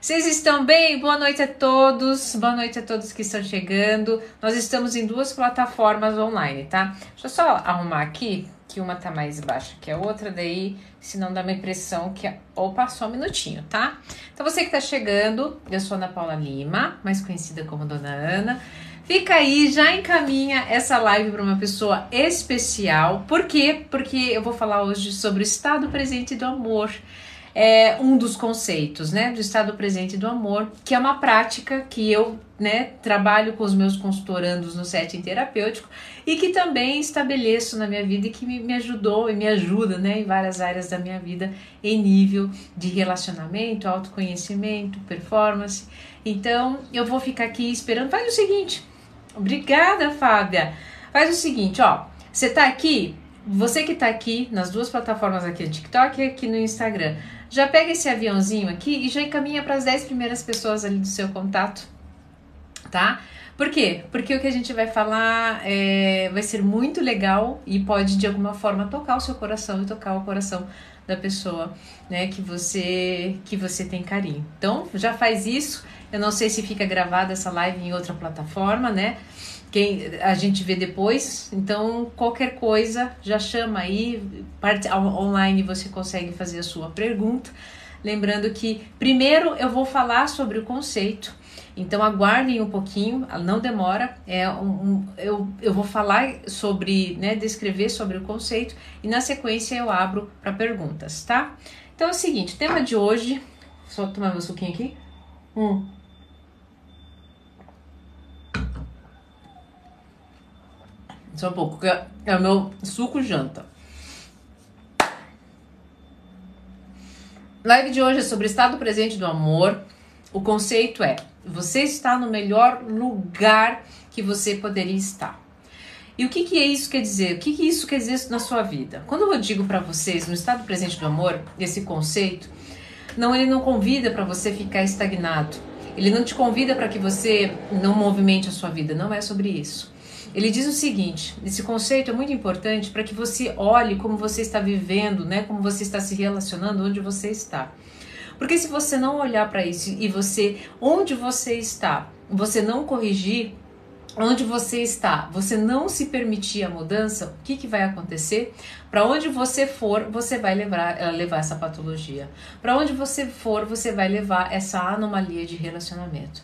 Vocês estão bem? Boa noite a todos. Boa noite a todos que estão chegando. Nós estamos em duas plataformas online, tá? Deixa eu só arrumar aqui, que uma tá mais baixa que a outra, daí senão dá uma impressão que. Opa, só um minutinho, tá? Então você que tá chegando, eu sou Ana Paula Lima, mais conhecida como Dona Ana. Fica aí, já encaminha essa live para uma pessoa especial. Por quê? Porque eu vou falar hoje sobre o estado presente do amor é um dos conceitos, né, do estado presente do amor, que é uma prática que eu, né, trabalho com os meus consultorandos no setting terapêutico e que também estabeleço na minha vida e que me, me ajudou e me ajuda, né, em várias áreas da minha vida em nível de relacionamento, autoconhecimento, performance. Então, eu vou ficar aqui esperando. Faz o seguinte. Obrigada, Fábia. Faz o seguinte, ó. Você tá aqui, você que tá aqui nas duas plataformas aqui no TikTok e aqui no Instagram já pega esse aviãozinho aqui e já encaminha para as 10 primeiras pessoas ali do seu contato, tá? Por quê? Porque o que a gente vai falar é, vai ser muito legal e pode de alguma forma tocar o seu coração e tocar o coração da pessoa, né, que você que você tem carinho. Então, já faz isso. Eu não sei se fica gravada essa live em outra plataforma, né? Quem a gente vê depois. Então, qualquer coisa, já chama aí, parte online você consegue fazer a sua pergunta. Lembrando que primeiro eu vou falar sobre o conceito. Então aguardem um pouquinho, não demora. É um, um, eu, eu vou falar sobre, né, descrever sobre o conceito e na sequência eu abro para perguntas, tá? Então é o seguinte, tema de hoje, só tomar meu suquinho aqui. Hum. Só um pouco, que é o meu suco janta. Live de hoje é sobre estado presente do amor. O conceito é: você está no melhor lugar que você poderia estar. E o que, que é isso quer dizer? O que, que isso quer dizer na sua vida? Quando eu digo para vocês no estado presente do amor, esse conceito, não ele não convida para você ficar estagnado. Ele não te convida para que você não movimente a sua vida. Não é sobre isso. Ele diz o seguinte: esse conceito é muito importante para que você olhe como você está vivendo, né? Como você está se relacionando, onde você está. Porque se você não olhar para isso e você, onde você está, você não corrigir, onde você está, você não se permitir a mudança, o que, que vai acontecer? Para onde você for, você vai levar, eh, levar essa patologia. Para onde você for, você vai levar essa anomalia de relacionamento,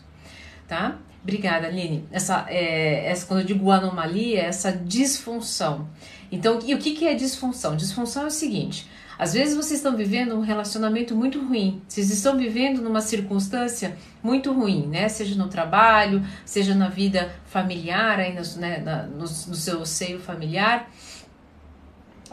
tá? Obrigada, Aline. Essa, é, essa, quando eu digo anomalia, é essa disfunção. Então, e o que, que é disfunção? Disfunção é o seguinte: às vezes vocês estão vivendo um relacionamento muito ruim, vocês estão vivendo numa circunstância muito ruim, né? Seja no trabalho, seja na vida familiar, aí no, né, na, no, no seu seio familiar.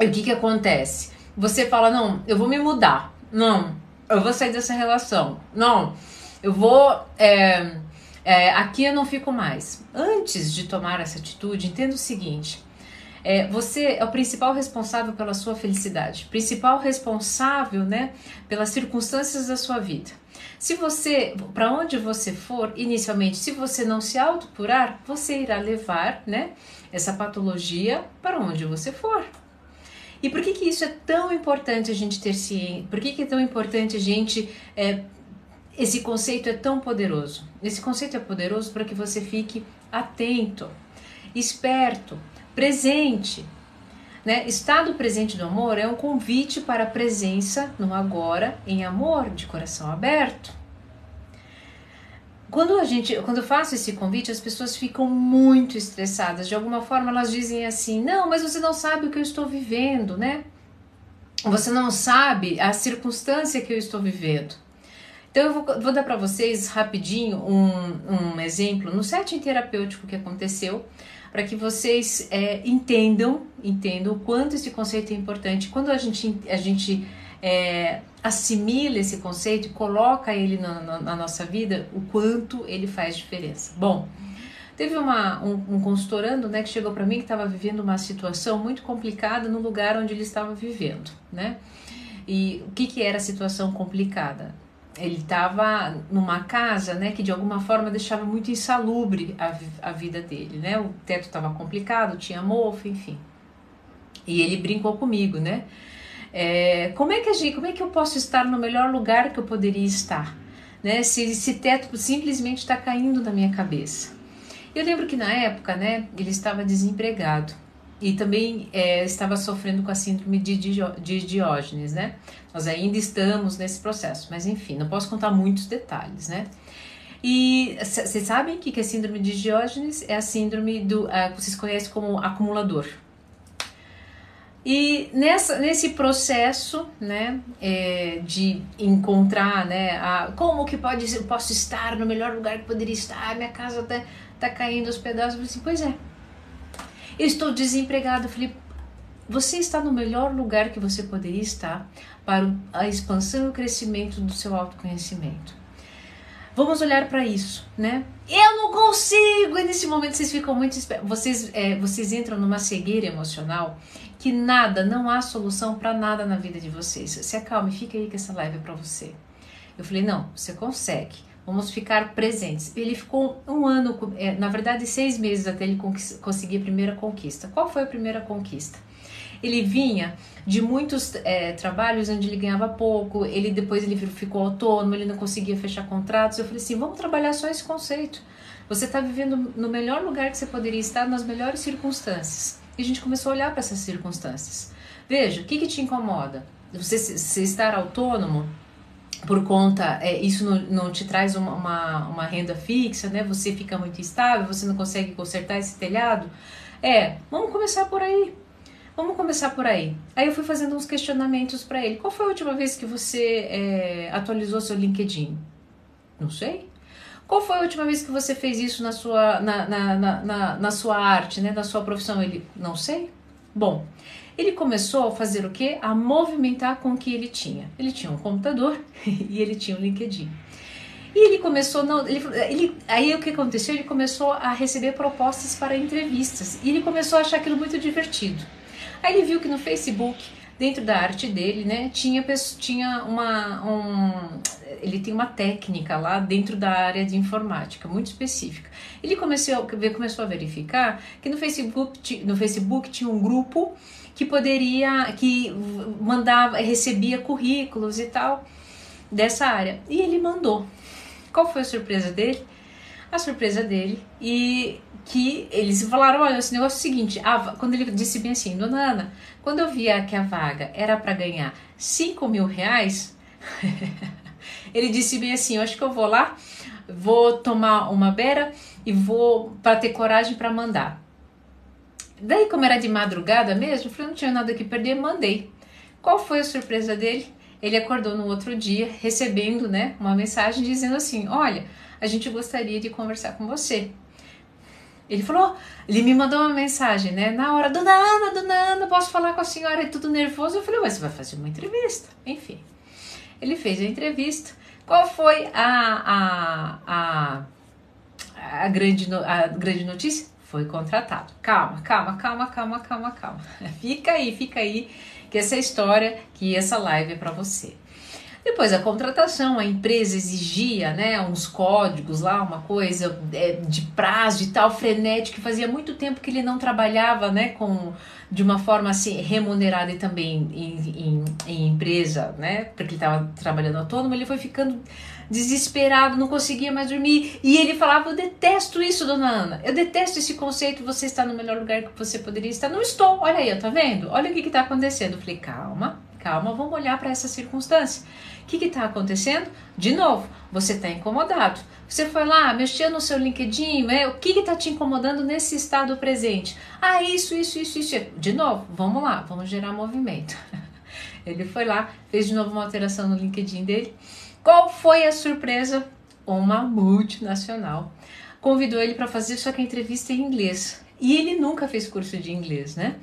E o que, que acontece? Você fala: não, eu vou me mudar, não, eu vou sair dessa relação, não, eu vou. É, é, aqui eu não fico mais. Antes de tomar essa atitude, entenda o seguinte: é, você é o principal responsável pela sua felicidade, principal responsável, né, pelas circunstâncias da sua vida. Se você, para onde você for, inicialmente, se você não se autocurar, você irá levar, né, essa patologia para onde você for. E por que que isso é tão importante a gente ter ciência? Por que que é tão importante a gente é, esse conceito é tão poderoso. Esse conceito é poderoso para que você fique atento, esperto, presente. Né? Estado presente do amor é um convite para a presença no agora, em amor, de coração aberto. Quando a gente, quando eu faço esse convite, as pessoas ficam muito estressadas. De alguma forma, elas dizem assim: "Não, mas você não sabe o que eu estou vivendo, né? Você não sabe a circunstância que eu estou vivendo." Então eu vou, vou dar para vocês rapidinho um, um exemplo no setting terapêutico que aconteceu, para que vocês é, entendam, entendam o quanto esse conceito é importante. Quando a gente, a gente é, assimila esse conceito e coloca ele na, na, na, nossa vida, o quanto ele faz diferença. Bom, teve uma, um, um consultorando né, que chegou para mim que estava vivendo uma situação muito complicada no lugar onde ele estava vivendo, né? E o que, que era a situação complicada? Ele estava numa casa, né, que de alguma forma deixava muito insalubre a, a vida dele, né? O teto estava complicado, tinha mofo, enfim. E ele brincou comigo, né? É, como é que como é que eu posso estar no melhor lugar que eu poderia estar? né? Se esse teto simplesmente está caindo na minha cabeça. Eu lembro que na época, né, ele estava desempregado e também é, estava sofrendo com a síndrome de, de Diógenes, né? Nós ainda estamos nesse processo, mas enfim, não posso contar muitos detalhes, né? E vocês sabem o que é síndrome de Diógenes? É a síndrome do uh, vocês conhecem como acumulador. E nessa, nesse processo, né, é, de encontrar, né, a, como que pode, eu posso estar no melhor lugar que poderia estar, minha casa tá, tá caindo aos pedaços, assim, pois é, eu estou desempregado, eu falei, você está no melhor lugar que você poderia estar para a expansão e o crescimento do seu autoconhecimento. Vamos olhar para isso, né? Eu não consigo! E nesse momento vocês ficam muito. Vocês, é, vocês entram numa cegueira emocional que nada, não há solução para nada na vida de vocês. Se acalme, fica aí que essa live é para você. Eu falei: não, você consegue. Vamos ficar presentes. Ele ficou um ano, é, na verdade, seis meses até ele conseguir a primeira conquista. Qual foi a primeira conquista? Ele vinha de muitos é, trabalhos onde ele ganhava pouco, ele depois ele ficou autônomo, ele não conseguia fechar contratos. Eu falei assim, vamos trabalhar só esse conceito. Você está vivendo no melhor lugar que você poderia estar, nas melhores circunstâncias. E a gente começou a olhar para essas circunstâncias. Veja, o que, que te incomoda? Você, você estar autônomo por conta, é, isso não, não, te traz uma, uma, uma, renda fixa, né? Você fica muito instável, você não consegue consertar esse telhado. É, vamos começar por aí. Vamos começar por aí. Aí eu fui fazendo uns questionamentos para ele. Qual foi a última vez que você é, atualizou seu LinkedIn? Não sei. Qual foi a última vez que você fez isso na sua, na, na, na, na sua arte, né, na sua profissão? Ele, não sei. Bom, ele começou a fazer o quê? A movimentar com o que ele tinha. Ele tinha um computador e ele tinha um LinkedIn. E ele começou, não, ele, ele, aí o que aconteceu? Ele começou a receber propostas para entrevistas e ele começou a achar aquilo muito divertido. Aí ele viu que no Facebook, dentro da arte dele, né, tinha, tinha uma. Um, ele tem uma técnica lá dentro da área de informática, muito específica. Ele começou, começou a verificar que no Facebook, no Facebook tinha um grupo que poderia, que mandava, recebia currículos e tal dessa área. E ele mandou. Qual foi a surpresa dele? A surpresa dele e que eles falaram, olha, esse negócio é o seguinte, a, quando ele disse bem assim, dona Ana, quando eu via que a vaga era para ganhar 5 mil reais, ele disse bem assim, eu acho que eu vou lá, vou tomar uma beira e vou para ter coragem para mandar. Daí, como era de madrugada mesmo, eu falei, não tinha nada que perder, mandei. Qual foi a surpresa dele? Ele acordou no outro dia recebendo né, uma mensagem dizendo assim: Olha, a gente gostaria de conversar com você. Ele falou, ele me mandou uma mensagem, né? Na hora, dona Ana, dona Ana, posso falar com a senhora? É tudo nervoso. Eu falei, mas você vai fazer uma entrevista. Enfim, ele fez a entrevista. Qual foi a, a, a, a, grande, a grande notícia? Foi contratado. Calma, calma, calma, calma, calma, calma. Fica aí, fica aí, que essa história, que essa live é para você. Depois a contratação, a empresa exigia né, uns códigos lá, uma coisa é, de prazo e tal, frenético, que fazia muito tempo que ele não trabalhava né, com, de uma forma assim, remunerada e também em, em, em empresa, né, porque ele estava trabalhando autônomo, ele foi ficando desesperado, não conseguia mais dormir. E ele falava: Eu detesto isso, dona Ana. Eu detesto esse conceito. Você está no melhor lugar que você poderia estar. Não estou. Olha aí, tá vendo? Olha o que está acontecendo. Eu falei: Calma, calma, vamos olhar para essa circunstância. O que está acontecendo? De novo, você está incomodado. Você foi lá, mexeu no seu LinkedIn, né? o que está te incomodando nesse estado presente? Ah, isso, isso, isso, isso. De novo, vamos lá, vamos gerar movimento. Ele foi lá, fez de novo uma alteração no LinkedIn dele. Qual foi a surpresa? Uma multinacional convidou ele para fazer só que a entrevista em inglês. E ele nunca fez curso de inglês, né?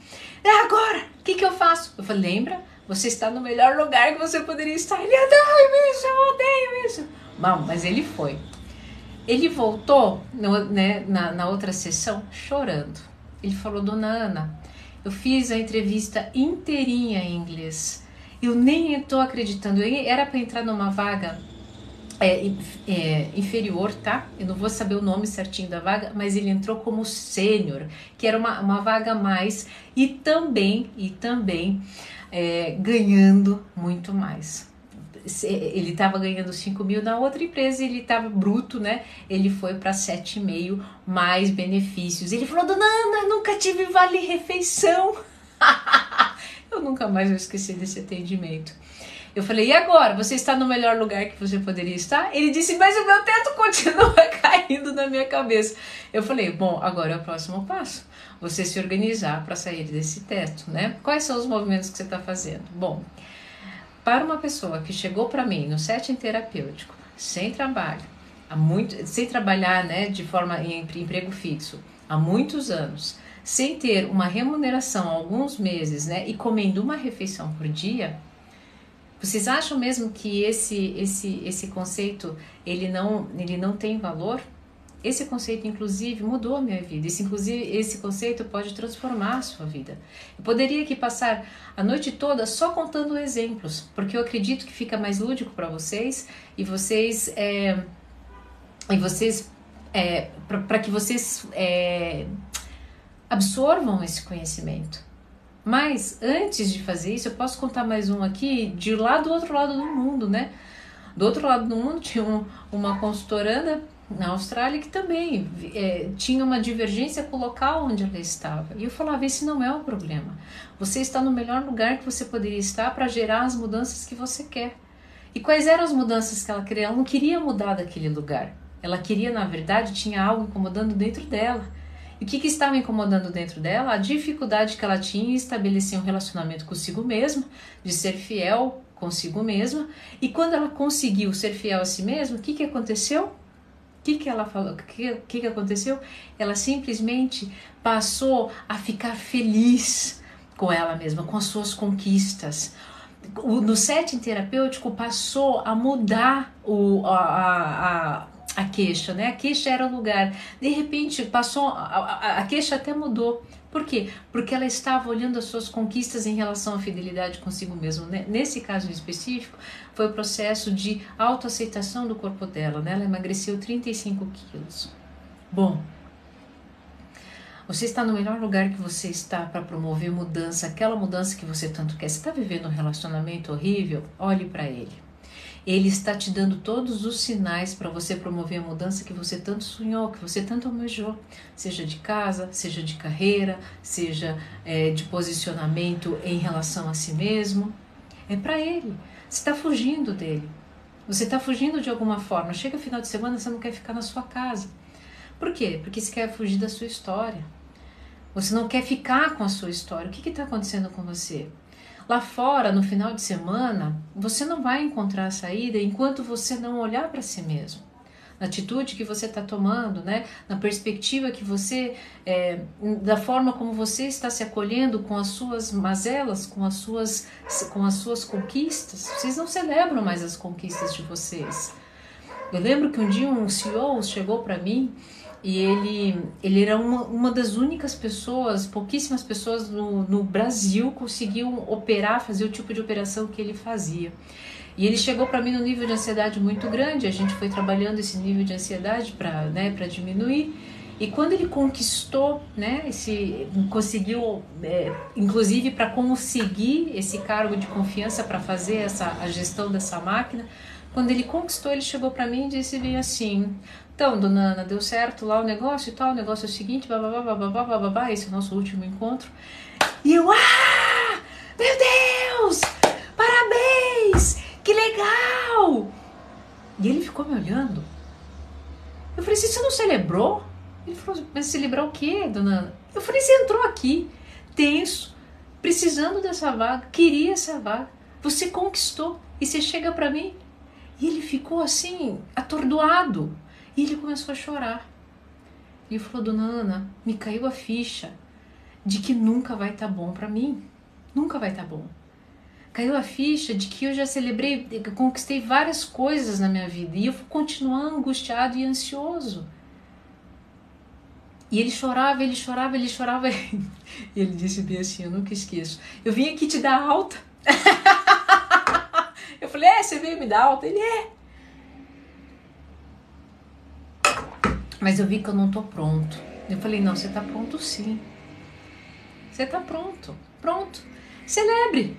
É agora, o que, que eu faço? Eu falei, lembra? Você está no melhor lugar que você poderia estar. Ele odeia isso, eu odeio isso. Bom, mas ele foi. Ele voltou no, né, na, na outra sessão chorando. Ele falou, dona Ana, eu fiz a entrevista inteirinha em inglês. Eu nem estou acreditando. Eu era para entrar numa vaga é, é, inferior, tá? Eu não vou saber o nome certinho da vaga, mas ele entrou como sênior, que era uma, uma vaga a mais e também e também é, ganhando muito mais. ele estava ganhando 5 mil na outra empresa, ele estava bruto, né? Ele foi para 7,5 mais benefícios. Ele falou: Dona Ana, nunca tive vale refeição. eu nunca mais vou esquecer desse atendimento. Eu falei, e agora? Você está no melhor lugar que você poderia estar? Ele disse, mas o meu teto continua caindo na minha cabeça. Eu falei, bom, agora é o próximo passo. Você se organizar para sair desse teto, né? Quais são os movimentos que você está fazendo? Bom, para uma pessoa que chegou para mim no setting terapêutico, sem trabalho, há muito, sem trabalhar né, de forma em emprego fixo, há muitos anos, sem ter uma remuneração há alguns meses, né, e comendo uma refeição por dia, vocês acham mesmo que esse esse esse conceito ele não ele não tem valor? Esse conceito inclusive mudou a minha vida. Esse inclusive esse conceito pode transformar a sua vida. Eu poderia aqui passar a noite toda só contando exemplos, porque eu acredito que fica mais lúdico para vocês e vocês é, e vocês é, para que vocês é, absorvam esse conhecimento. Mas antes de fazer isso, eu posso contar mais um aqui de lá do outro lado do mundo, né? Do outro lado do mundo tinha um, uma consultoranda na Austrália que também é, tinha uma divergência com o local onde ela estava. E eu falava: esse não é o problema. Você está no melhor lugar que você poderia estar para gerar as mudanças que você quer. E quais eram as mudanças que ela queria? Ela não queria mudar daquele lugar. Ela queria, na verdade, tinha algo incomodando dentro dela. O que, que estava incomodando dentro dela? A dificuldade que ela tinha em estabelecer um relacionamento consigo mesma, de ser fiel consigo mesma. E quando ela conseguiu ser fiel a si mesma, o que, que aconteceu? O que, que ela falou? O que, que, que aconteceu? Ela simplesmente passou a ficar feliz com ela mesma, com as suas conquistas. no setting terapêutico passou a mudar o, a, a, a queixa, né? A queixa era o lugar. De repente passou, a, a, a queixa até mudou. Por quê? Porque ela estava olhando as suas conquistas em relação à fidelidade consigo mesma. Né? Nesse caso em específico, foi o processo de autoaceitação do corpo dela. Né? Ela emagreceu 35 quilos. Bom, você está no melhor lugar que você está para promover mudança, aquela mudança que você tanto quer. Você está vivendo um relacionamento horrível? Olhe para ele. Ele está te dando todos os sinais para você promover a mudança que você tanto sonhou, que você tanto almejou, seja de casa, seja de carreira, seja é, de posicionamento em relação a si mesmo. É para ele. Você está fugindo dele. Você está fugindo de alguma forma. Chega final de semana, você não quer ficar na sua casa. Por quê? Porque você quer fugir da sua história. Você não quer ficar com a sua história. O que está acontecendo com você? Lá fora, no final de semana, você não vai encontrar saída enquanto você não olhar para si mesmo. Na atitude que você está tomando, né? na perspectiva que você, é, da forma como você está se acolhendo com as suas mazelas, com as suas, com as suas conquistas. Vocês não celebram mais as conquistas de vocês. Eu lembro que um dia um CEO chegou para mim e ele, ele era uma, uma das únicas pessoas, pouquíssimas pessoas no, no Brasil conseguiam operar, fazer o tipo de operação que ele fazia. E ele chegou para mim no nível de ansiedade muito grande, a gente foi trabalhando esse nível de ansiedade para né, diminuir. E quando ele conquistou, né, esse, conseguiu, é, inclusive para conseguir esse cargo de confiança para fazer essa, a gestão dessa máquina, quando ele conquistou, ele chegou para mim e disse bem assim: então, dona Ana, deu certo lá o negócio e tal, o negócio é o seguinte, babá, babá, babá, esse é o nosso último encontro. E eu, ah, meu Deus, parabéns, que legal. E ele ficou me olhando. Eu falei, você não celebrou? Ele falou, mas celebrar o quê, dona Ana? Eu falei, você entrou aqui, tenso, precisando dessa vaga, queria essa vaga, você conquistou e você chega para mim. E ele ficou assim, atordoado. E ele começou a chorar. E falou: Dona Ana, me caiu a ficha de que nunca vai estar tá bom para mim. Nunca vai estar tá bom. Caiu a ficha de que eu já celebrei, conquistei várias coisas na minha vida e eu vou continuar angustiado e ansioso. E ele chorava, ele chorava, ele chorava. E ele disse bem assim: Eu nunca esqueço. Eu vim aqui te dar alta. eu falei: É, você veio me dar alta? Ele é. Mas eu vi que eu não tô pronto. Eu falei: não, você tá pronto sim. Você tá pronto. Pronto. Celebre.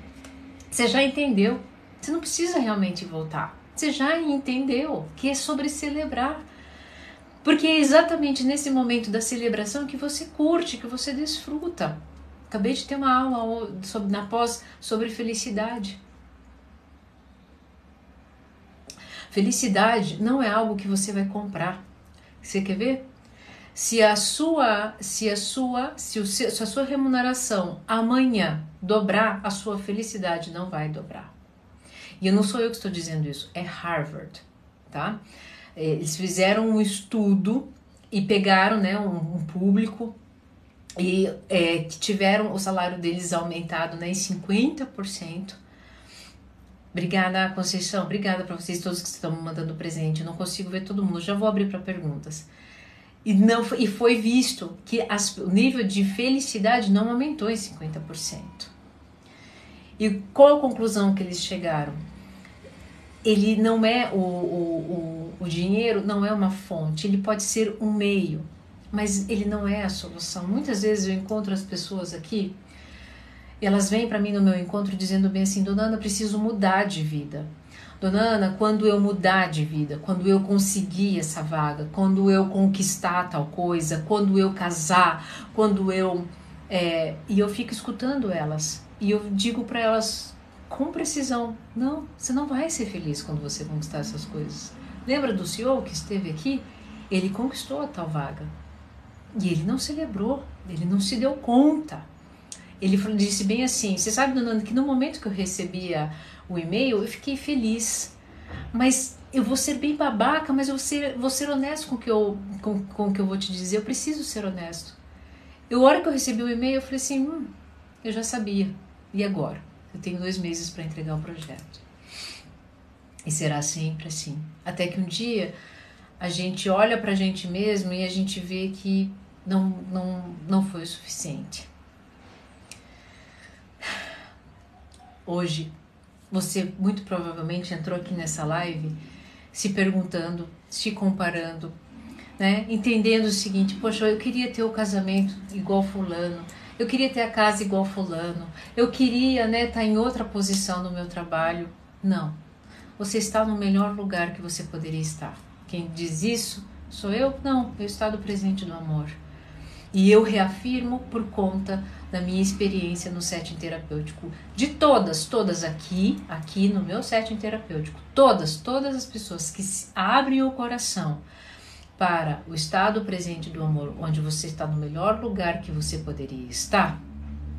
Você já entendeu. Você não precisa realmente voltar. Você já entendeu que é sobre celebrar. Porque é exatamente nesse momento da celebração que você curte, que você desfruta. Acabei de ter uma aula sobre, na pós sobre felicidade. Felicidade não é algo que você vai comprar. Você quer ver? Se a sua, se a sua, se, o, se a sua remuneração amanhã dobrar, a sua felicidade não vai dobrar. E não sou eu que estou dizendo isso, é Harvard, tá? É, eles fizeram um estudo e pegaram, né, um, um público e é, que tiveram o salário deles aumentado né, em 50%. Obrigada, Conceição. Obrigada para vocês todos que estão me mandando presente. Eu não consigo ver todo mundo. Já vou abrir para perguntas. E, não, e foi visto que as, o nível de felicidade não aumentou em 50%. E qual a conclusão que eles chegaram? Ele não é o, o, o, o dinheiro, não é uma fonte, ele pode ser um meio mas ele não é a solução. Muitas vezes eu encontro as pessoas aqui, elas vêm para mim no meu encontro dizendo bem assim: Dona Ana, preciso mudar de vida. Dona Ana, quando eu mudar de vida, quando eu conseguir essa vaga, quando eu conquistar tal coisa, quando eu casar, quando eu. É, e eu fico escutando elas. E eu digo para elas com precisão: não, você não vai ser feliz quando você conquistar essas coisas. Lembra do senhor que esteve aqui? Ele conquistou a tal vaga. E ele não celebrou, ele não se deu conta. Ele disse bem assim: Você sabe, dona que no momento que eu recebia o e-mail, eu fiquei feliz. Mas eu vou ser bem babaca, mas eu vou ser, vou ser honesto com o que eu, com, com o que eu vou te dizer. Eu preciso ser honesto. Eu, a hora que eu recebi o e-mail, eu falei assim: hum, eu já sabia. E agora? Eu tenho dois meses para entregar o projeto. E será sempre assim. Até que um dia a gente olha para a gente mesmo e a gente vê que não, não, não foi o suficiente. Hoje, você muito provavelmente entrou aqui nessa live se perguntando, se comparando, né? entendendo o seguinte: poxa, eu queria ter o casamento igual Fulano, eu queria ter a casa igual Fulano, eu queria né, estar tá em outra posição no meu trabalho. Não, você está no melhor lugar que você poderia estar. Quem diz isso sou eu? Não, eu estado presente do amor. E eu reafirmo por conta da minha experiência no setting terapêutico, de todas, todas aqui, aqui no meu setting terapêutico, todas, todas as pessoas que abrem o coração para o estado presente do amor, onde você está no melhor lugar que você poderia estar,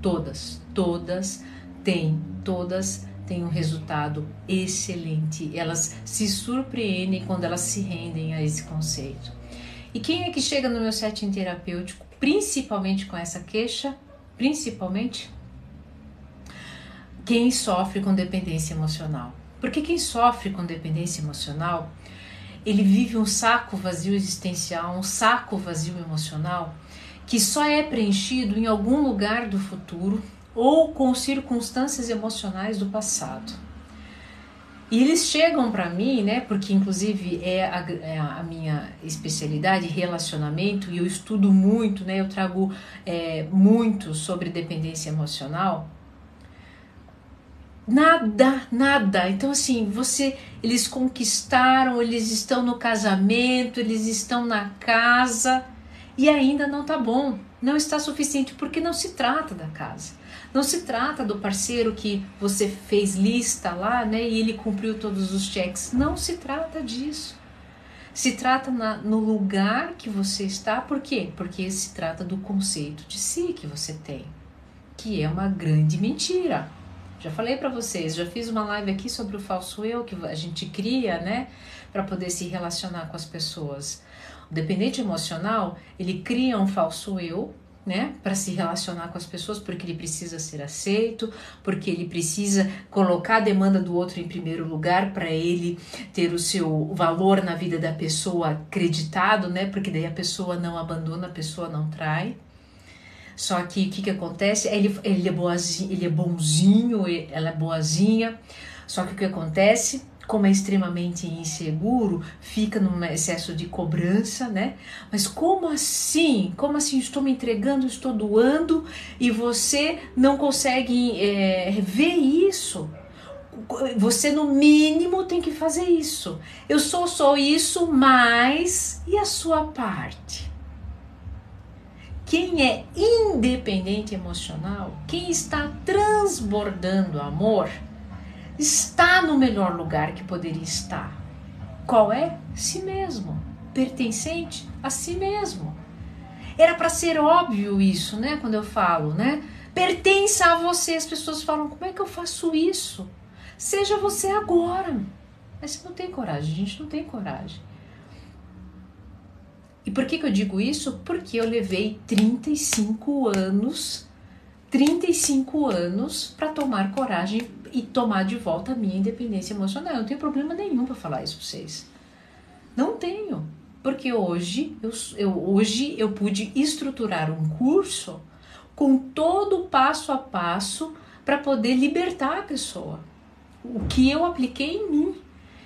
todas, todas têm, todas têm um resultado excelente. Elas se surpreendem quando elas se rendem a esse conceito. E quem é que chega no meu setting terapêutico, principalmente com essa queixa? Principalmente quem sofre com dependência emocional. Porque quem sofre com dependência emocional, ele vive um saco vazio existencial, um saco vazio emocional, que só é preenchido em algum lugar do futuro ou com circunstâncias emocionais do passado. E eles chegam para mim, né? Porque inclusive é a, é a, minha especialidade, relacionamento, e eu estudo muito, né? Eu trago é, muito sobre dependência emocional. Nada, nada. Então assim, você, eles conquistaram, eles estão no casamento, eles estão na casa e ainda não tá bom, não está suficiente porque não se trata da casa. Não se trata do parceiro que você fez lista lá, né, e ele cumpriu todos os cheques. Não se trata disso. Se trata na, no lugar que você está, por quê? Porque se trata do conceito de si que você tem, que é uma grande mentira. Já falei para vocês, já fiz uma live aqui sobre o falso eu que a gente cria, né, para poder se relacionar com as pessoas. O dependente emocional, ele cria um falso eu né, para se relacionar com as pessoas, porque ele precisa ser aceito, porque ele precisa colocar a demanda do outro em primeiro lugar para ele ter o seu valor na vida da pessoa acreditado, né? Porque daí a pessoa não abandona, a pessoa não trai. Só que o que, que acontece? Ele, ele, é boazinho, ele é bonzinho, ela é boazinha. Só que o que acontece? Como é extremamente inseguro, fica num excesso de cobrança, né? Mas como assim? Como assim? Estou me entregando, estou doando e você não consegue é, ver isso? você no mínimo tem que fazer isso. Eu sou só isso, mas e a sua parte? Quem é independente emocional, quem está transbordando amor, está no melhor lugar que poderia estar. Qual é? Si mesmo, pertencente a si mesmo. Era para ser óbvio isso, né? Quando eu falo, né? Pertence a você. As pessoas falam: como é que eu faço isso? Seja você agora. Mas você não tem coragem, a gente não tem coragem. E por que, que eu digo isso? Porque eu levei 35 anos, 35 anos para tomar coragem e tomar de volta a minha independência emocional. Eu não tenho problema nenhum para falar isso para vocês. Não tenho. Porque hoje eu, eu, hoje eu pude estruturar um curso com todo o passo a passo para poder libertar a pessoa. O que eu apliquei em mim.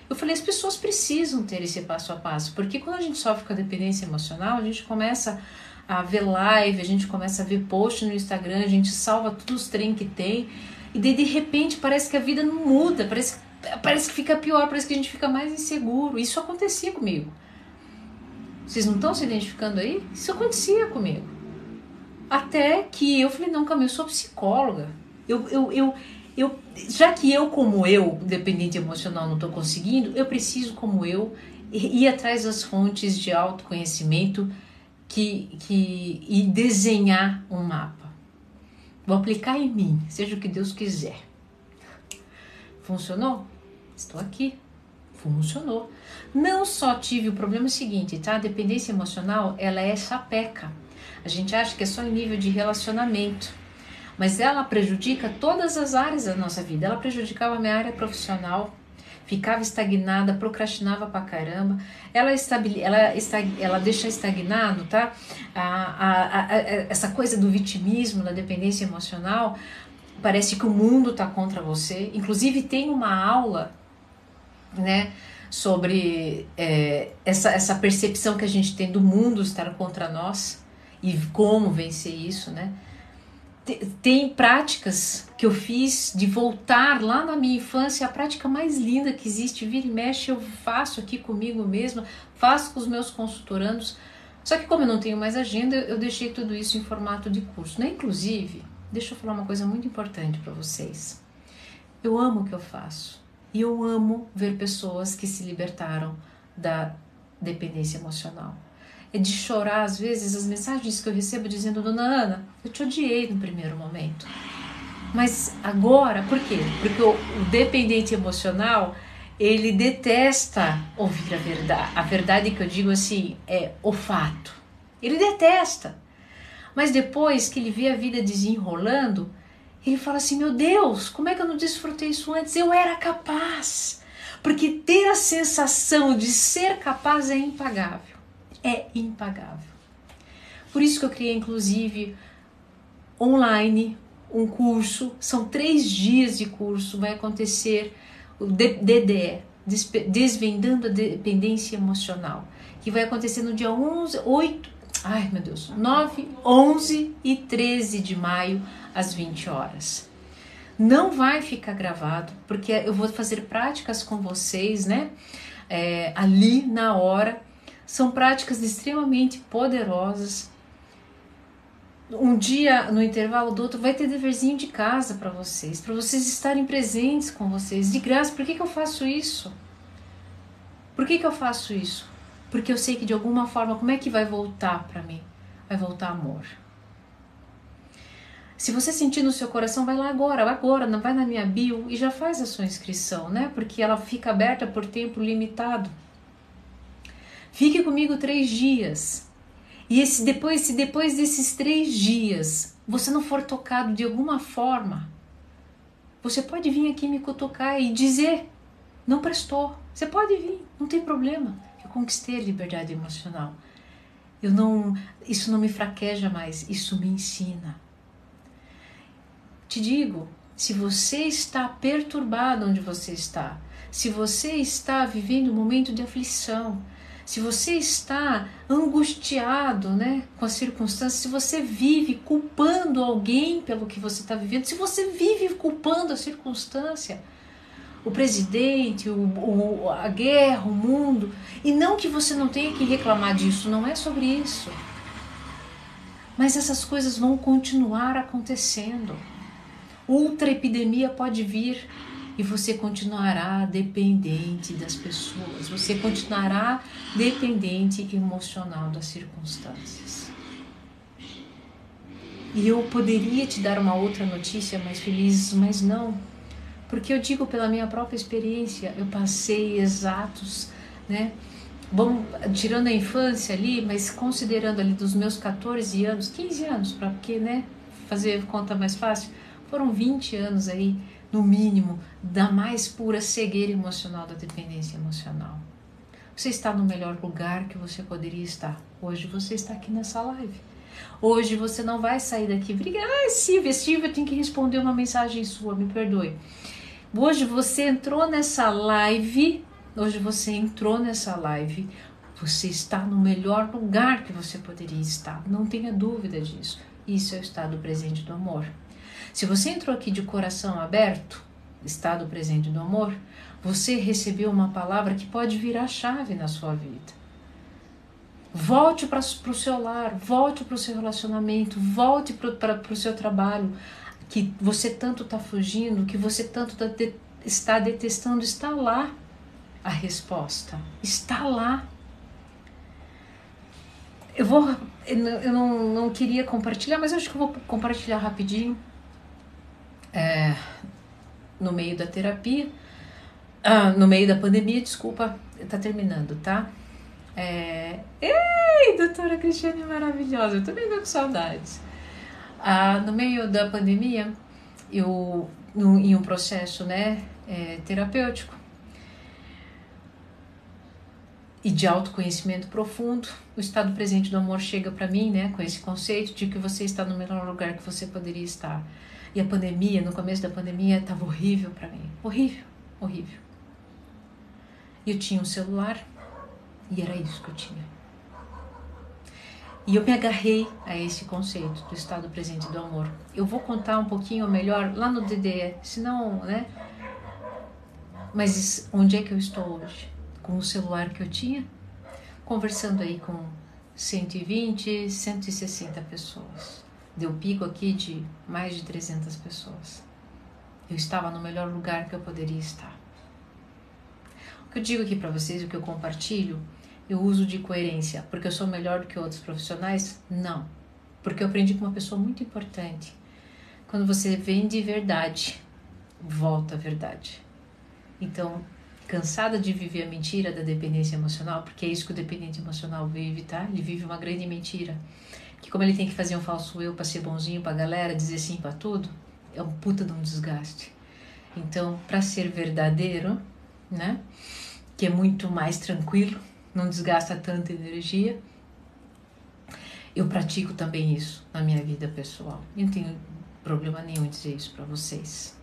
Eu falei, as pessoas precisam ter esse passo a passo, porque quando a gente sofre com a dependência emocional, a gente começa a ver live, a gente começa a ver post no Instagram, a gente salva todos os trem que tem, e de, de repente parece que a vida não muda, parece, parece que fica pior, parece que a gente fica mais inseguro. Isso acontecia comigo. Vocês não estão se identificando aí? Isso acontecia comigo. Até que eu falei, não, Camila, eu sou psicóloga. Eu, eu, eu, eu, já que eu, como eu, dependente emocional, não estou conseguindo, eu preciso, como eu, ir atrás das fontes de autoconhecimento que, que, e desenhar um mapa. Vou aplicar em mim, seja o que Deus quiser. Funcionou? Estou aqui. Funcionou. Não só tive o problema seguinte, tá? A dependência emocional, ela é sapeca. A gente acha que é só em nível de relacionamento, mas ela prejudica todas as áreas da nossa vida. Ela prejudicava a minha área profissional, ficava estagnada, procrastinava pra caramba. Ela, estabil, ela, estag, ela deixa estagnado, tá? A, a, a, essa coisa do vitimismo, da dependência emocional, parece que o mundo tá contra você. Inclusive, tem uma aula, né? sobre é, essa, essa percepção que a gente tem do mundo estar contra nós e como vencer isso, né? Tem práticas que eu fiz de voltar lá na minha infância, a prática mais linda que existe, vira e mexe, eu faço aqui comigo mesma, faço com os meus consultorandos. Só que como eu não tenho mais agenda, eu deixei tudo isso em formato de curso. Né? Inclusive, deixa eu falar uma coisa muito importante para vocês. Eu amo o que eu faço. E eu amo ver pessoas que se libertaram da dependência emocional. É de chorar, às vezes, as mensagens que eu recebo dizendo: Dona Ana, eu te odiei no primeiro momento. Mas agora, por quê? Porque o, o dependente emocional ele detesta ouvir a verdade. A verdade que eu digo assim é o fato. Ele detesta. Mas depois que ele vê a vida desenrolando, ele fala assim: Meu Deus, como é que eu não desfrutei isso antes? Eu era capaz. Porque ter a sensação de ser capaz é impagável. É impagável. Por isso que eu criei, inclusive, online um curso. São três dias de curso. Vai acontecer o DDE Desvendando a Dependência Emocional que vai acontecer no dia 11, 8, ai meu Deus, 9, 11 e 13 de maio, às 20 horas. Não vai ficar gravado, porque eu vou fazer práticas com vocês, né? É, ali na hora. São práticas extremamente poderosas. Um dia, no intervalo do outro, vai ter deverzinho de casa para vocês, para vocês estarem presentes com vocês, de graça. Por que, que eu faço isso? Por que, que eu faço isso? Porque eu sei que de alguma forma, como é que vai voltar para mim? Vai voltar amor. Se você sentir no seu coração, vai lá agora, agora, vai na minha bio e já faz a sua inscrição, né? Porque ela fica aberta por tempo limitado. Fique comigo três dias. E esse depois, se depois desses três dias você não for tocado de alguma forma, você pode vir aqui me cutucar e dizer: não prestou. Você pode vir, não tem problema conquistei a liberdade emocional. Eu não, isso não me fraqueja mais, isso me ensina. Te digo, se você está perturbado onde você está, se você está vivendo um momento de aflição, se você está angustiado né, com as circunstâncias, se você vive culpando alguém pelo que você está vivendo, se você vive culpando a circunstância, o presidente, o, o, a guerra, o mundo. E não que você não tenha que reclamar disso, não é sobre isso. Mas essas coisas vão continuar acontecendo. Outra epidemia pode vir e você continuará dependente das pessoas, você continuará dependente emocional das circunstâncias. E eu poderia te dar uma outra notícia mais feliz, mas não, porque eu digo pela minha própria experiência, eu passei exatos, né? Bom, tirando a infância ali, mas considerando ali dos meus 14 anos, 15 anos, para que, né, fazer conta mais fácil, foram 20 anos aí, no mínimo, da mais pura cegueira emocional, da dependência emocional. Você está no melhor lugar que você poderia estar. Hoje você está aqui nessa live. Hoje você não vai sair daqui. Obrigada, ah, Silvia, Silvia tem que responder uma mensagem sua, me perdoe. Hoje você entrou nessa live, hoje você entrou nessa live, você está no melhor lugar que você poderia estar, não tenha dúvida disso. Isso é o estado presente do amor. Se você entrou aqui de coração aberto, estado presente do amor, você recebeu uma palavra que pode virar chave na sua vida. Volte para o seu lar, volte para o seu relacionamento, volte para o seu trabalho que você tanto está fugindo, que você tanto tá de, está detestando, está lá a resposta. Está lá. Eu vou. Eu não, não queria compartilhar, mas acho que eu vou compartilhar rapidinho. É, no meio da terapia. Ah, no meio da pandemia, desculpa, tá terminando, tá? É... Ei, doutora Cristiane maravilhosa, eu também tô com saudades. Ah, no meio da pandemia, eu, no, em um processo né, é, terapêutico e de autoconhecimento profundo, o estado presente do amor chega para mim né, com esse conceito de que você está no melhor lugar que você poderia estar. E a pandemia, no começo da pandemia, estava horrível para mim. Horrível, horrível. E eu tinha um celular e era isso que eu tinha. E eu me agarrei a esse conceito do estado presente do amor. Eu vou contar um pouquinho melhor lá no DDE, senão, né? Mas onde é que eu estou hoje? Com o celular que eu tinha, conversando aí com 120, 160 pessoas. Deu pico aqui de mais de 300 pessoas. Eu estava no melhor lugar que eu poderia estar. O que eu digo aqui para vocês, o que eu compartilho, eu uso de coerência porque eu sou melhor do que outros profissionais? Não. Porque eu aprendi com uma pessoa muito importante. Quando você vem de verdade, volta a verdade. Então, cansada de viver a mentira da dependência emocional, porque é isso que o dependente emocional vive, tá? Ele vive uma grande mentira. Que como ele tem que fazer um falso eu para ser bonzinho para a galera, dizer sim para tudo, é um puta de um desgaste. Então, para ser verdadeiro, né? Que é muito mais tranquilo, não desgasta tanta energia. Eu pratico também isso na minha vida pessoal. Não tenho problema nenhum em dizer isso para vocês.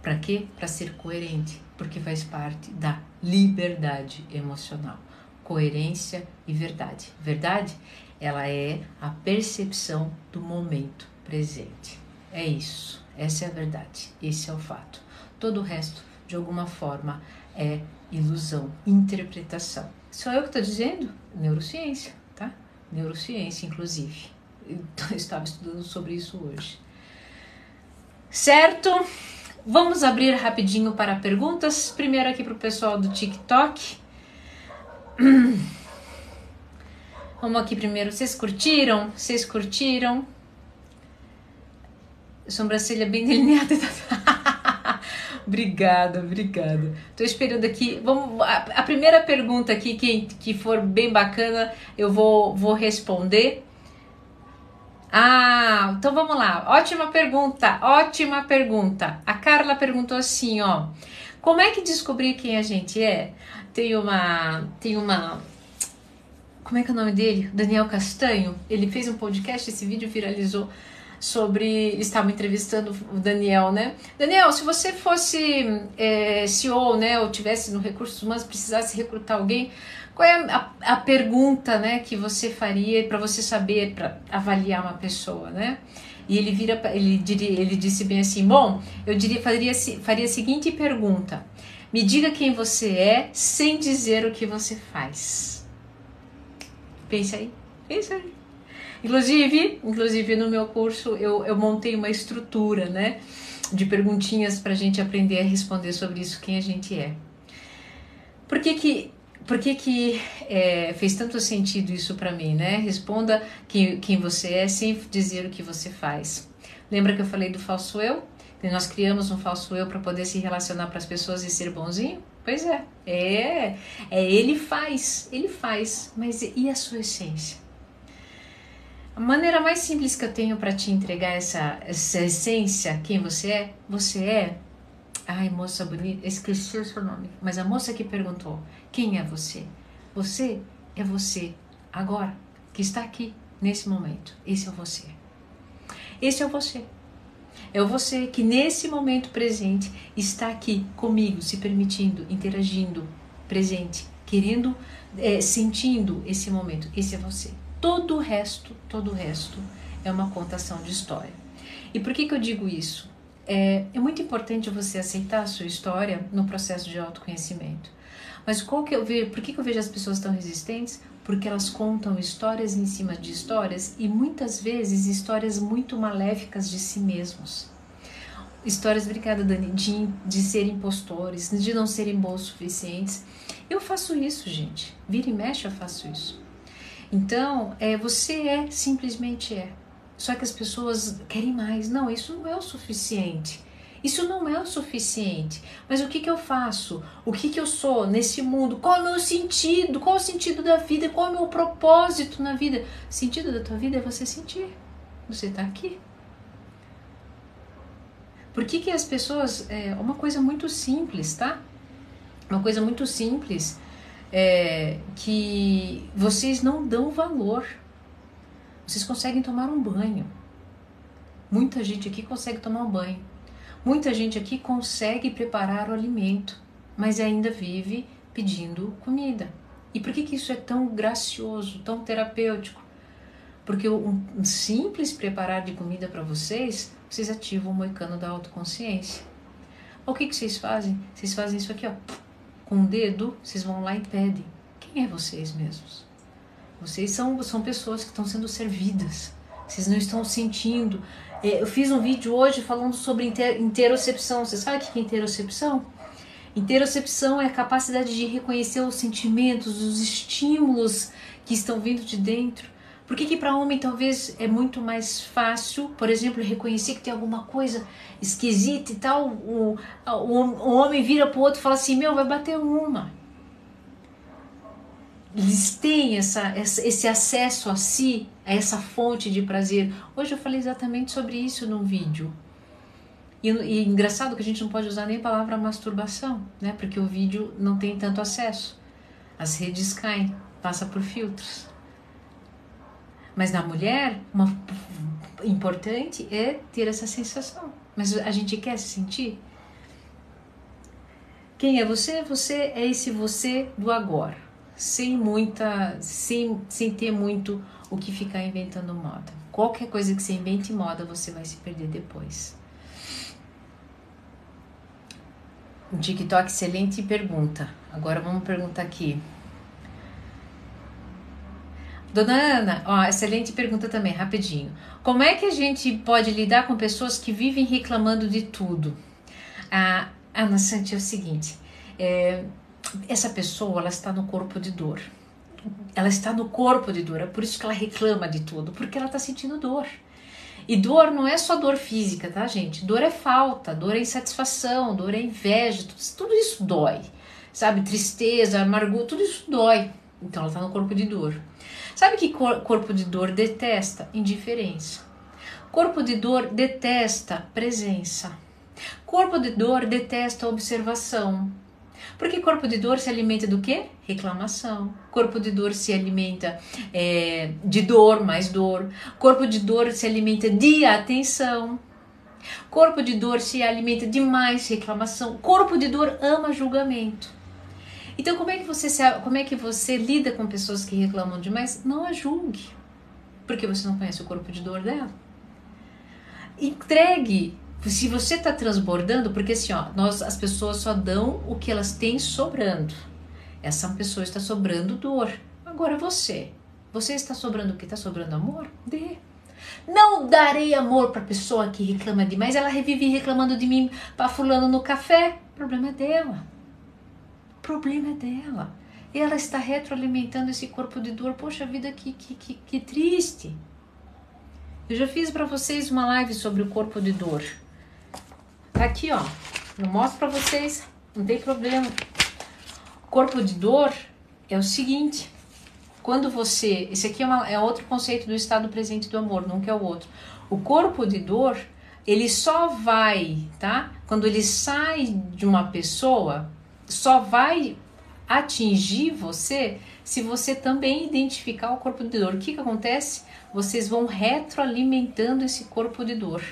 Para quê? Para ser coerente, porque faz parte da liberdade emocional. Coerência e verdade. Verdade, ela é a percepção do momento presente. É isso. Essa é a verdade. Esse é o fato. Todo o resto, de alguma forma, é ilusão, interpretação. Sou eu que estou dizendo? Neurociência, tá? Neurociência, inclusive. Eu estava estudando sobre isso hoje. Certo? Vamos abrir rapidinho para perguntas. Primeiro aqui para o pessoal do TikTok. Vamos aqui primeiro. Vocês curtiram? Vocês curtiram? Sobrancelha bem delineada. Obrigada, obrigada. Estou esperando aqui. Vamos, a, a, primeira pergunta aqui, que, que for bem bacana, eu vou, vou responder. Ah, então vamos lá. Ótima pergunta, ótima pergunta. A Carla perguntou assim, ó. Como é que descobrir quem a gente é? Tem uma, tem uma, como é que é o nome dele? Daniel Castanho. Ele fez um podcast, esse vídeo viralizou sobre. Estavam entrevistando o Daniel, né? Daniel, se você fosse é, CEO, né, ou tivesse no Recursos Humanos, precisasse recrutar alguém, qual é a, a pergunta, né, que você faria para você saber, para avaliar uma pessoa, né? E ele vira, ele, diria, ele disse bem assim: bom, eu diria, faria, faria a seguinte pergunta. Me diga quem você é sem dizer o que você faz. Pense aí, pense aí. Inclusive, inclusive no meu curso eu, eu montei uma estrutura, né? De perguntinhas para a gente aprender a responder sobre isso, quem a gente é. Por que que, por que, que é, fez tanto sentido isso para mim, né? Responda quem, quem você é sem dizer o que você faz. Lembra que eu falei do falso eu? Que nós criamos um falso eu para poder se relacionar para as pessoas e ser bonzinho? Pois é, é, é ele faz, ele faz, mas e a sua essência? A maneira mais simples que eu tenho para te entregar essa, essa essência, quem você é, você é. Ai, moça bonita, esqueci o seu nome, mas a moça que perguntou: quem é você? Você é você, agora, que está aqui, nesse momento. Esse é você. Esse é você. É você que nesse momento presente está aqui comigo, se permitindo, interagindo, presente, querendo, é, sentindo esse momento. Esse é você. Todo o resto, todo o resto é uma contação de história. E por que, que eu digo isso? É, é muito importante você aceitar a sua história no processo de autoconhecimento. Mas qual que eu vejo, por que, que eu vejo as pessoas tão resistentes? Porque elas contam histórias em cima de histórias e muitas vezes histórias muito maléficas de si mesmos. Histórias, obrigada Dani, de, de serem impostores, de não serem bons o suficientes. Eu faço isso, gente. Vira e mexe eu faço isso. Então, é, você é, simplesmente é. Só que as pessoas querem mais. Não, isso não é o suficiente. Isso não é o suficiente. Mas o que, que eu faço? O que, que eu sou nesse mundo? Qual é o meu sentido? Qual é o sentido da vida? Qual é o meu propósito na vida? O sentido da tua vida é você sentir. Você está aqui. Por que, que as pessoas. É uma coisa muito simples, tá? Uma coisa muito simples é, que vocês não dão valor. Vocês conseguem tomar um banho. Muita gente aqui consegue tomar um banho. Muita gente aqui consegue preparar o alimento, mas ainda vive pedindo comida. E por que, que isso é tão gracioso, tão terapêutico? Porque um simples preparar de comida para vocês, vocês ativam o moicano da autoconsciência. O que, que vocês fazem? Vocês fazem isso aqui, ó com o dedo, vocês vão lá e pedem. Quem é vocês mesmos? Vocês são, são pessoas que estão sendo servidas. Vocês não estão sentindo. É, eu fiz um vídeo hoje falando sobre inter, interocepção. Você sabe o que é interocepção? Interocepção é a capacidade de reconhecer os sentimentos, os estímulos que estão vindo de dentro por que, que para homem talvez é muito mais fácil, por exemplo, reconhecer que tem alguma coisa esquisita e tal? O, o, o homem vira para o outro e fala assim: Meu, vai bater uma. Eles têm essa, esse acesso a si, a essa fonte de prazer. Hoje eu falei exatamente sobre isso num vídeo. E, e engraçado que a gente não pode usar nem a palavra masturbação, né? Porque o vídeo não tem tanto acesso. As redes caem, passa por filtros. Mas na mulher, uma importante é ter essa sensação. Mas a gente quer se sentir? Quem é você? Você é esse você do agora, sem muita, sem, sem ter muito o que ficar inventando moda. Qualquer coisa que você invente moda, você vai se perder depois. Um TikTok excelente pergunta. Agora vamos perguntar aqui. Dona Ana, ó, excelente pergunta também, rapidinho. Como é que a gente pode lidar com pessoas que vivem reclamando de tudo? A Ana Santi é o seguinte: é, essa pessoa ela está no corpo de dor. Ela está no corpo de dor, é por isso que ela reclama de tudo, porque ela está sentindo dor. E dor não é só dor física, tá, gente? Dor é falta, dor é insatisfação, dor é inveja, tudo, isso dói. Sabe? Tristeza, amargura, tudo isso dói. Então ela está no corpo de dor. Sabe que cor, corpo de dor detesta? Indiferença. Corpo de dor detesta presença. Corpo de dor detesta observação. Porque corpo de dor se alimenta do quê? Reclamação. Corpo de dor se alimenta é, de dor, mais dor. Corpo de dor se alimenta de atenção. Corpo de dor se alimenta de mais reclamação. Corpo de dor ama julgamento. Então, como é que você, como é que você lida com pessoas que reclamam demais? Não a julgue, porque você não conhece o corpo de dor dela. Entregue, Se você está transbordando, porque assim, ó, nós, as pessoas só dão o que elas têm sobrando. Essa pessoa está sobrando dor. Agora você. Você está sobrando o que? Está sobrando amor? Dê. Não darei amor para pessoa que reclama demais. Ela revive reclamando de mim para fulano no café. O problema é dela. O problema é dela. E ela está retroalimentando esse corpo de dor. Poxa vida, que, que, que, que triste. Eu já fiz para vocês uma live sobre o corpo de dor. Tá aqui, ó. Eu mostro para vocês. Não tem problema. Corpo de dor é o seguinte. Quando você. Esse aqui é, uma, é outro conceito do estado presente do amor, que é o outro. O corpo de dor, ele só vai, tá? Quando ele sai de uma pessoa, só vai atingir você se você também identificar o corpo de dor. O que, que acontece? Vocês vão retroalimentando esse corpo de dor.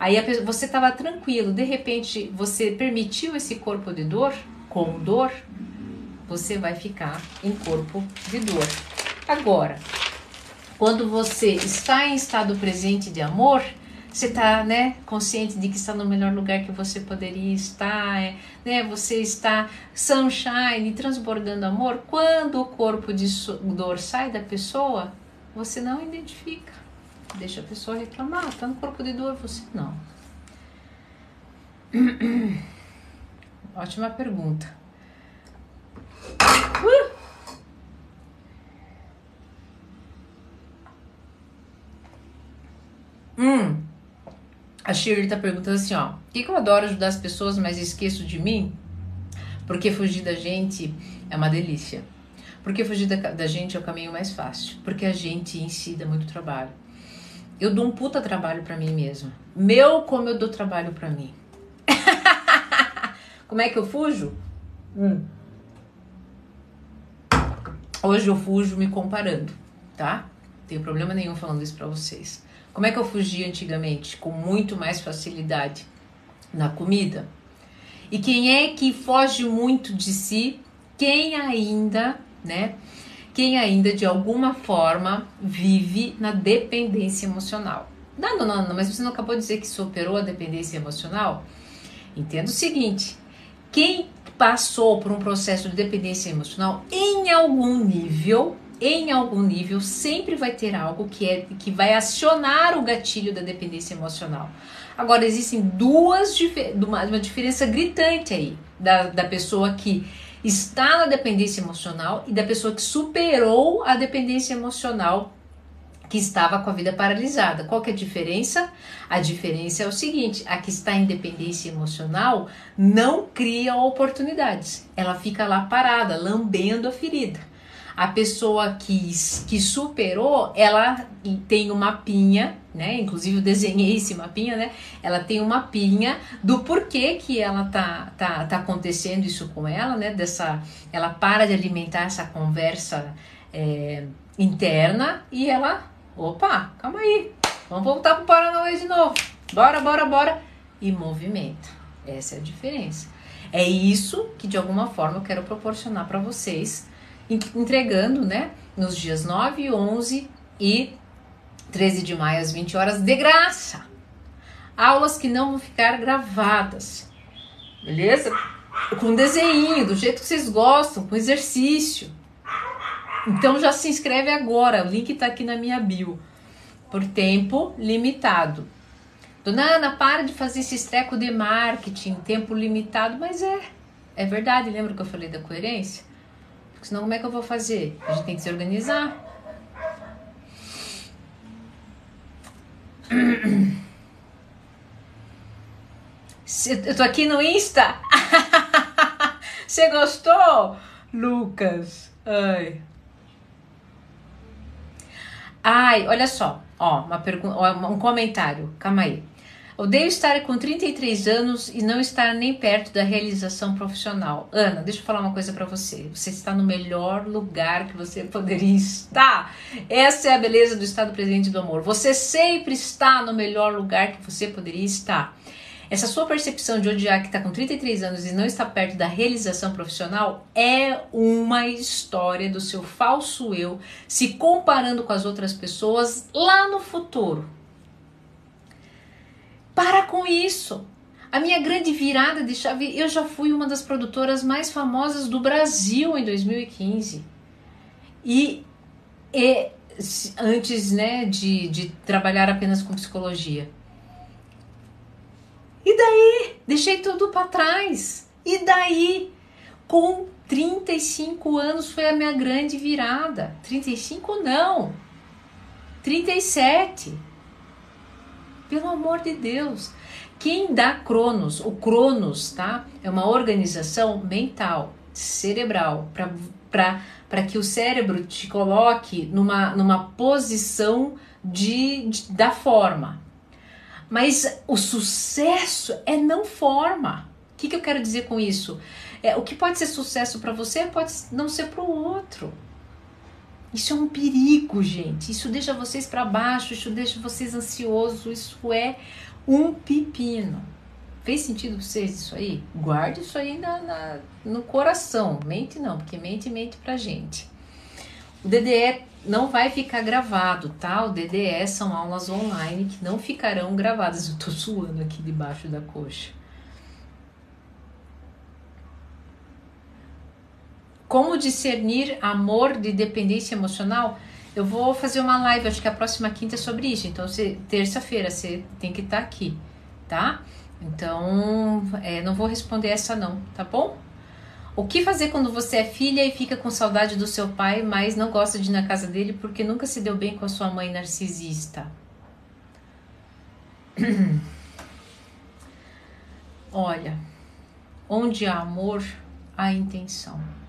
Aí pessoa, você estava tranquilo, de repente você permitiu esse corpo de dor, com dor, você vai ficar em corpo de dor. Agora, quando você está em estado presente de amor, você está né, consciente de que está no melhor lugar que você poderia estar, é, né, você está sunshine, transbordando amor. Quando o corpo de dor sai da pessoa, você não identifica. Deixa a pessoa reclamar, está no corpo de dor, você não. Ótima pergunta. Uh! Hum. A Shirley tá perguntando assim, ó. Por que, que eu adoro ajudar as pessoas, mas esqueço de mim? Porque fugir da gente é uma delícia. Porque fugir da, da gente é o caminho mais fácil. Porque a gente em si dá muito trabalho. Eu dou um puta trabalho para mim mesma. Meu como eu dou trabalho para mim. como é que eu fujo? Hum. Hoje eu fujo me comparando, tá? Não tenho problema nenhum falando isso para vocês. Como é que eu fugia antigamente? Com muito mais facilidade na comida. E quem é que foge muito de si? Quem ainda, né? Quem ainda de alguma forma vive na dependência emocional. Não, não, não, mas você não acabou de dizer que superou a dependência emocional? Entenda o seguinte: quem passou por um processo de dependência emocional em algum nível, em algum nível sempre vai ter algo que é que vai acionar o gatilho da dependência emocional. Agora existem duas uma, uma diferença gritante aí da, da pessoa que está na dependência emocional e da pessoa que superou a dependência emocional que estava com a vida paralisada. Qual que é a diferença? A diferença é o seguinte: a que está em dependência emocional não cria oportunidades. Ela fica lá parada, lambendo a ferida. A pessoa que, que superou, ela tem um mapinha, né? Inclusive eu desenhei esse mapinha, né? Ela tem um mapinha do porquê que ela tá, tá, tá acontecendo isso com ela, né? Dessa, ela para de alimentar essa conversa é, interna e ela Opa, calma aí. Vamos voltar pro Paranauê de novo. Bora, bora, bora. E movimenta. Essa é a diferença. É isso que de alguma forma eu quero proporcionar para vocês, entregando, né, nos dias 9, 11 e 13 de maio às 20 horas de graça. Aulas que não vão ficar gravadas. Beleza? Com desenho, do jeito que vocês gostam, com exercício. Então já se inscreve agora, o link está aqui na minha bio. Por tempo limitado. Dona Ana, para de fazer esse estreco de marketing, tempo limitado, mas é, é verdade, lembra que eu falei da coerência? Porque senão como é que eu vou fazer? A gente tem que se organizar. Eu tô aqui no Insta. Você gostou, Lucas? Ai. Ai, olha só, ó, uma pergunta, um comentário, calma aí. Odeio estar com 33 anos e não estar nem perto da realização profissional. Ana, deixa eu falar uma coisa para você. Você está no melhor lugar que você poderia estar. Essa é a beleza do estado presente do amor. Você sempre está no melhor lugar que você poderia estar. Essa sua percepção de odiar que está com 33 anos e não está perto da realização profissional é uma história do seu falso eu se comparando com as outras pessoas lá no futuro. Para com isso. A minha grande virada de chave, eu já fui uma das produtoras mais famosas do Brasil em 2015. E, e antes né, de, de trabalhar apenas com psicologia. E daí? Deixei tudo para trás. E daí? Com 35 anos foi a minha grande virada. 35 não. 37. Pelo amor de Deus. Quem dá Cronos? O Cronos, tá? É uma organização mental, cerebral, para que o cérebro te coloque numa, numa posição de, de da forma. Mas o sucesso é não forma. O que, que eu quero dizer com isso? É, o que pode ser sucesso para você pode não ser para o outro. Isso é um perigo, gente. Isso deixa vocês para baixo, isso deixa vocês ansiosos, isso é um pepino. Fez sentido pra vocês isso aí? Guarde isso aí na, na, no coração. Mente não, porque mente mente pra gente. O DDE não vai ficar gravado, tá? O DDE são aulas online que não ficarão gravadas. Eu tô suando aqui debaixo da coxa. Como discernir amor de dependência emocional? Eu vou fazer uma live, acho que a próxima quinta é sobre isso. Então, terça-feira você tem que estar tá aqui, tá? Então, é, não vou responder essa não, tá bom? O que fazer quando você é filha e fica com saudade do seu pai, mas não gosta de ir na casa dele porque nunca se deu bem com a sua mãe narcisista? Olha, onde há amor, há intenção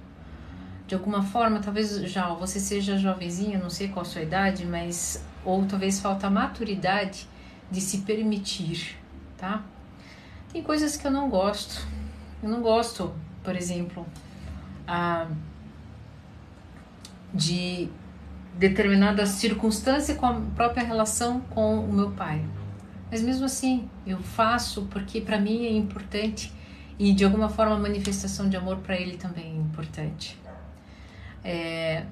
de alguma forma, talvez já você seja jovenzinha, não sei qual a sua idade, mas ou talvez falta maturidade de se permitir, tá? Tem coisas que eu não gosto. Eu não gosto, por exemplo, a, de determinada circunstância com a própria relação com o meu pai. Mas mesmo assim, eu faço porque para mim é importante e de alguma forma a manifestação de amor para ele também é importante. É,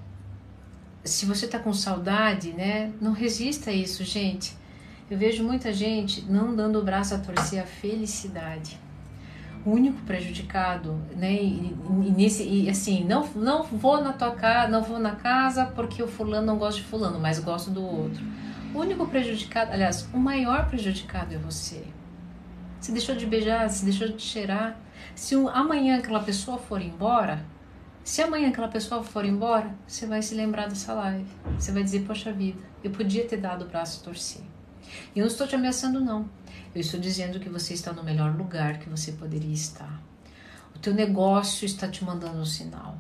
se você está com saudade, né, não resista a isso, gente. Eu vejo muita gente não dando o braço a torcer a felicidade. O único prejudicado, né, e, e, nesse, e assim, não, não vou na tua casa, não vou na casa porque o fulano não gosta de fulano, mas gosto do outro. O único prejudicado, aliás, o maior prejudicado é você. Se deixou de beijar, se deixou de cheirar. Se um, amanhã aquela pessoa for embora, se amanhã aquela pessoa for embora, você vai se lembrar dessa live. Você vai dizer, poxa vida, eu podia ter dado o braço a torcer. E eu não estou te ameaçando, não. Eu estou dizendo que você está no melhor lugar que você poderia estar. O teu negócio está te mandando um sinal.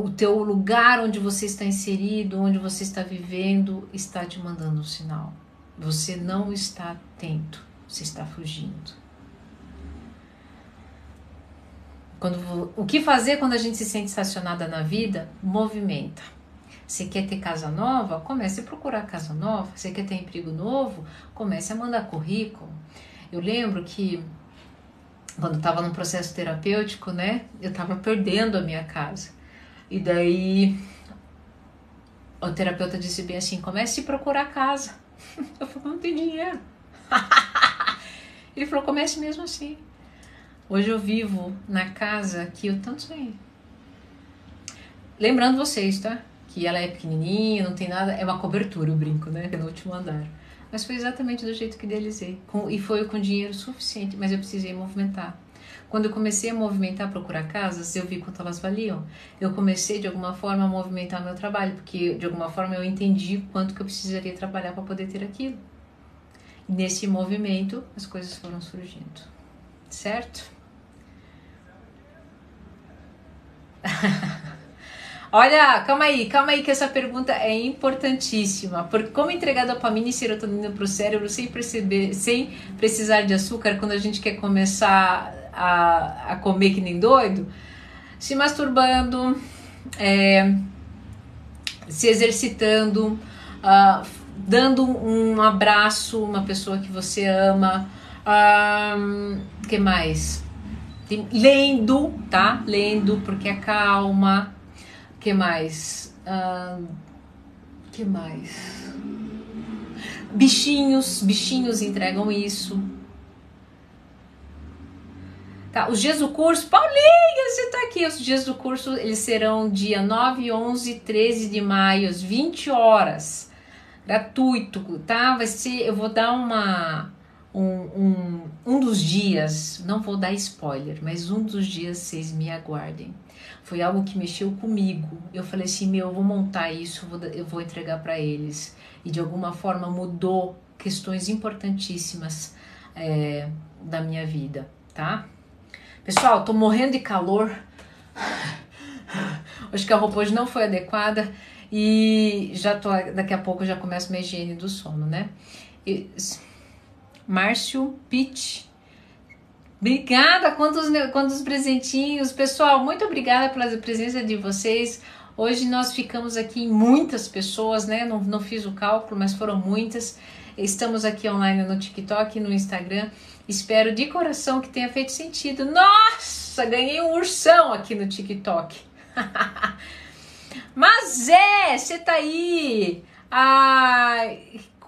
O teu lugar onde você está inserido, onde você está vivendo, está te mandando um sinal. Você não está atento, você está fugindo. Quando, o que fazer quando a gente se sente estacionada na vida? Movimenta. Você quer ter casa nova? Comece a procurar casa nova. Você quer ter emprego novo? Comece a mandar currículo. Eu lembro que quando estava no processo terapêutico, né, eu estava perdendo a minha casa. E daí o terapeuta disse bem assim: comece a procurar casa. Eu falei, não tem dinheiro. Ele falou, comece mesmo assim. Hoje eu vivo na casa que eu tanto sonhei. Lembrando vocês, tá? Que ela é pequenininha, não tem nada, é uma cobertura, o brinco, né? É no último andar. Mas foi exatamente do jeito que idealizei. Com, e foi com dinheiro suficiente, mas eu precisei movimentar. Quando eu comecei a movimentar, procurar casas, eu vi quanto elas valiam. Eu comecei de alguma forma a movimentar meu trabalho, porque de alguma forma eu entendi quanto que eu precisaria trabalhar para poder ter aquilo. E nesse movimento as coisas foram surgindo. Certo? Olha, calma aí, calma aí que essa pergunta é importantíssima. Porque como entregar dopamina e serotonina para o cérebro sem, perceber, sem precisar de açúcar quando a gente quer começar a, a comer que nem doido? Se masturbando, é, se exercitando, uh, dando um abraço uma pessoa que você ama. O uh, que mais? Lendo, tá? Lendo porque acalma. que mais? Uh, que mais? Bichinhos, bichinhos entregam isso. Tá, os dias do curso, Paulinha, você tá aqui. Os dias do curso, eles serão dia 9, 11, 13 de maio, às 20 horas. Gratuito, tá? Vai ser, eu vou dar uma um, um, um dos dias, não vou dar spoiler, mas um dos dias vocês me aguardem. Foi algo que mexeu comigo. Eu falei assim, meu, eu vou montar isso, eu vou, eu vou entregar para eles. E de alguma forma mudou questões importantíssimas é, da minha vida, tá? Pessoal, tô morrendo de calor. Acho que a roupa hoje não foi adequada e já tô daqui a pouco já começo minha higiene do sono, né? E, Márcio Pitt. Obrigada, quantos, quantos presentinhos. Pessoal, muito obrigada pela presença de vocês. Hoje nós ficamos aqui em muitas pessoas, né? Não, não fiz o cálculo, mas foram muitas. Estamos aqui online no TikTok, no Instagram. Espero de coração que tenha feito sentido. Nossa, ganhei um ursão aqui no TikTok. Mas é, você tá aí. Ah,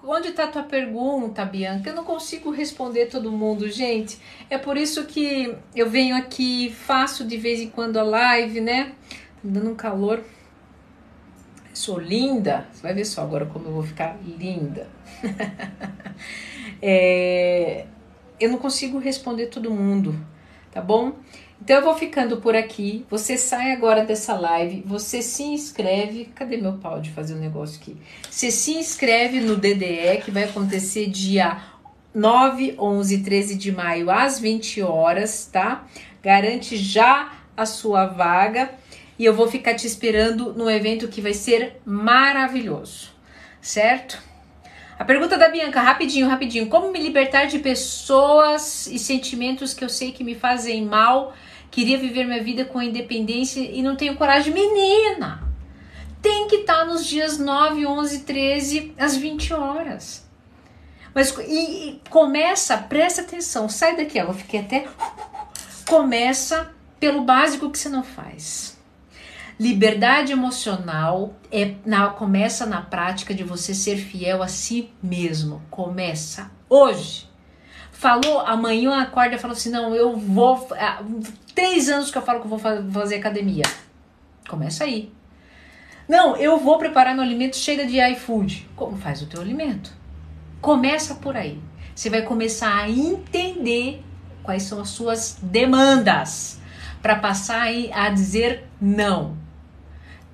onde tá a tua pergunta, Bianca? Eu não consigo responder todo mundo, gente. É por isso que eu venho aqui, faço de vez em quando a live, né? Tá dando um calor. Sou linda. Você vai ver só agora como eu vou ficar linda. é, eu não consigo responder todo mundo, tá bom? Então eu vou ficando por aqui. Você sai agora dessa live, você se inscreve. Cadê meu pau de fazer o um negócio aqui? Você se inscreve no DDE que vai acontecer dia 9, 11 e 13 de maio às 20 horas, tá? Garante já a sua vaga e eu vou ficar te esperando no evento que vai ser maravilhoso, certo? A pergunta da Bianca, rapidinho, rapidinho. Como me libertar de pessoas e sentimentos que eu sei que me fazem mal? Queria viver minha vida com independência e não tenho coragem. Menina! Tem que estar tá nos dias 9, 11, 13, às 20 horas. Mas e, e começa, presta atenção, sai daqui, eu fiquei até. Começa pelo básico que você não faz. Liberdade emocional é na, começa na prática de você ser fiel a si mesmo. Começa hoje. Falou, amanhã acorda e fala assim: não, eu vou. Há três anos que eu falo que eu vou fazer academia. Começa aí. Não, eu vou preparar meu alimento chega de iFood. Como faz o teu alimento? Começa por aí. Você vai começar a entender quais são as suas demandas para passar a dizer não.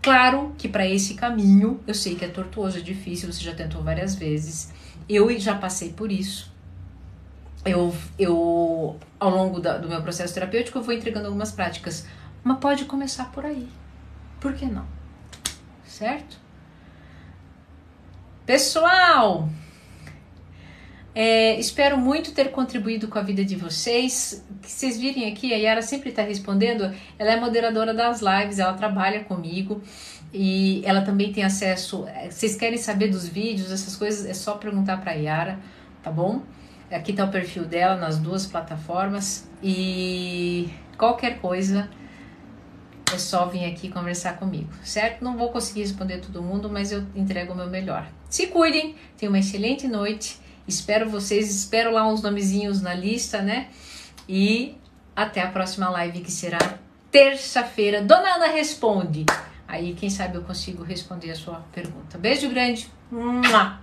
Claro que para esse caminho, eu sei que é tortuoso, é difícil, você já tentou várias vezes. Eu já passei por isso. Eu, eu ao longo da, do meu processo terapêutico, eu vou entregando algumas práticas. Mas pode começar por aí. Por que não? Certo? Pessoal, é, espero muito ter contribuído com a vida de vocês. Que vocês virem aqui, a Yara sempre está respondendo. Ela é moderadora das lives, ela trabalha comigo e ela também tem acesso. É, vocês querem saber dos vídeos, essas coisas, é só perguntar para a Yara, tá bom? Aqui está o perfil dela nas duas plataformas e qualquer coisa é só vir aqui conversar comigo, certo? Não vou conseguir responder todo mundo, mas eu entrego o meu melhor. Se cuidem, tenham uma excelente noite Espero vocês, espero lá uns nomezinhos na lista, né? E até a próxima live que será terça-feira. Dona Ana responde. Aí, quem sabe eu consigo responder a sua pergunta. Beijo grande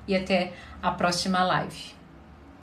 e até a próxima live.